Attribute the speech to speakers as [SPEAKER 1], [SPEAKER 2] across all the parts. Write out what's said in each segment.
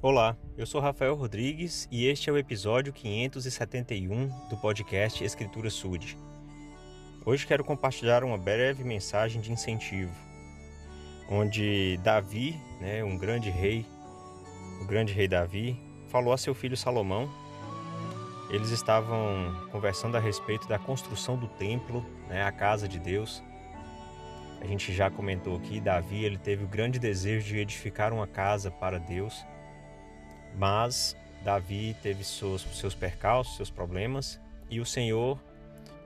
[SPEAKER 1] Olá, eu sou Rafael Rodrigues e este é o episódio 571 do podcast Escritura Sud. Hoje quero compartilhar uma breve mensagem de incentivo, onde Davi, né, um grande rei, o grande rei Davi, falou a seu filho Salomão. Eles estavam conversando a respeito da construção do templo, né, a casa de Deus. A gente já comentou aqui, Davi ele teve o grande desejo de edificar uma casa para Deus mas Davi teve seus, seus percalços, seus problemas, e o Senhor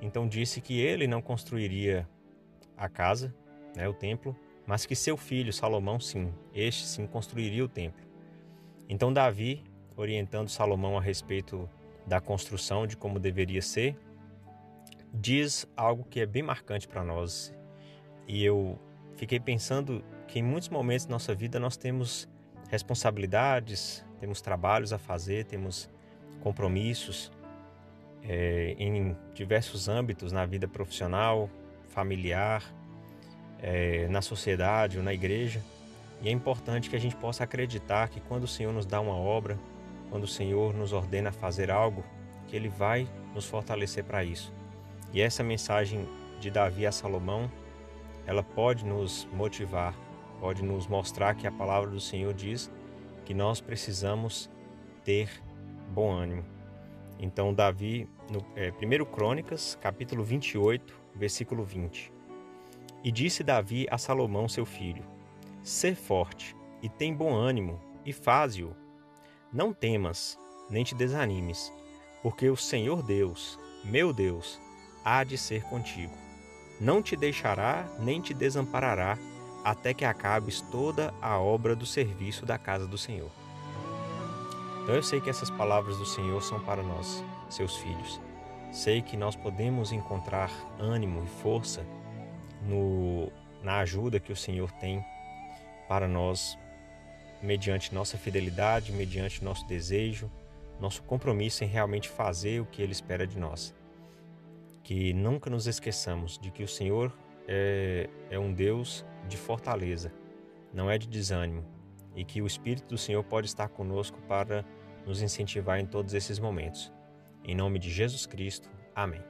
[SPEAKER 1] então disse que ele não construiria a casa, né, o templo, mas que seu filho Salomão sim, este sim construiria o templo. Então Davi, orientando Salomão a respeito da construção, de como deveria ser, diz algo que é bem marcante para nós. E eu fiquei pensando que em muitos momentos da nossa vida nós temos responsabilidades, temos trabalhos a fazer, temos compromissos é, em diversos âmbitos na vida profissional, familiar, é, na sociedade ou na igreja. E é importante que a gente possa acreditar que quando o Senhor nos dá uma obra, quando o Senhor nos ordena fazer algo, que Ele vai nos fortalecer para isso. E essa mensagem de Davi a Salomão, ela pode nos motivar pode nos mostrar que a palavra do Senhor diz que nós precisamos ter bom ânimo. Então, Davi, no é, 1 Crônicas, capítulo 28, versículo 20. E disse Davi a Salomão, seu filho: Sê forte e tem bom ânimo, e faze-o. Não temas, nem te desanimes, porque o Senhor Deus, meu Deus, há de ser contigo. Não te deixará, nem te desamparará até que acabes toda a obra do serviço da casa do Senhor. Então eu sei que essas palavras do Senhor são para nós, seus filhos. Sei que nós podemos encontrar ânimo e força no, na ajuda que o Senhor tem para nós, mediante nossa fidelidade, mediante nosso desejo, nosso compromisso em realmente fazer o que Ele espera de nós. Que nunca nos esqueçamos de que o Senhor é, é um Deus de fortaleza, não é de desânimo, e que o Espírito do Senhor pode estar conosco para nos incentivar em todos esses momentos. Em nome de Jesus Cristo. Amém.